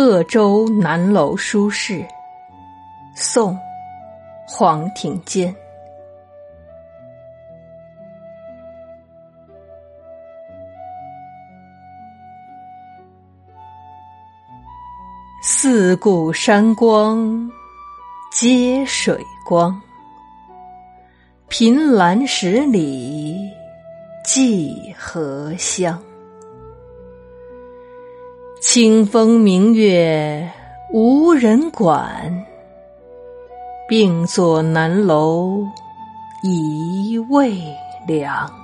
鄂州南楼书室，宋·黄庭坚。四顾山光接水光，凭栏十里寄荷香。清风明月无人管，病坐南楼一未凉。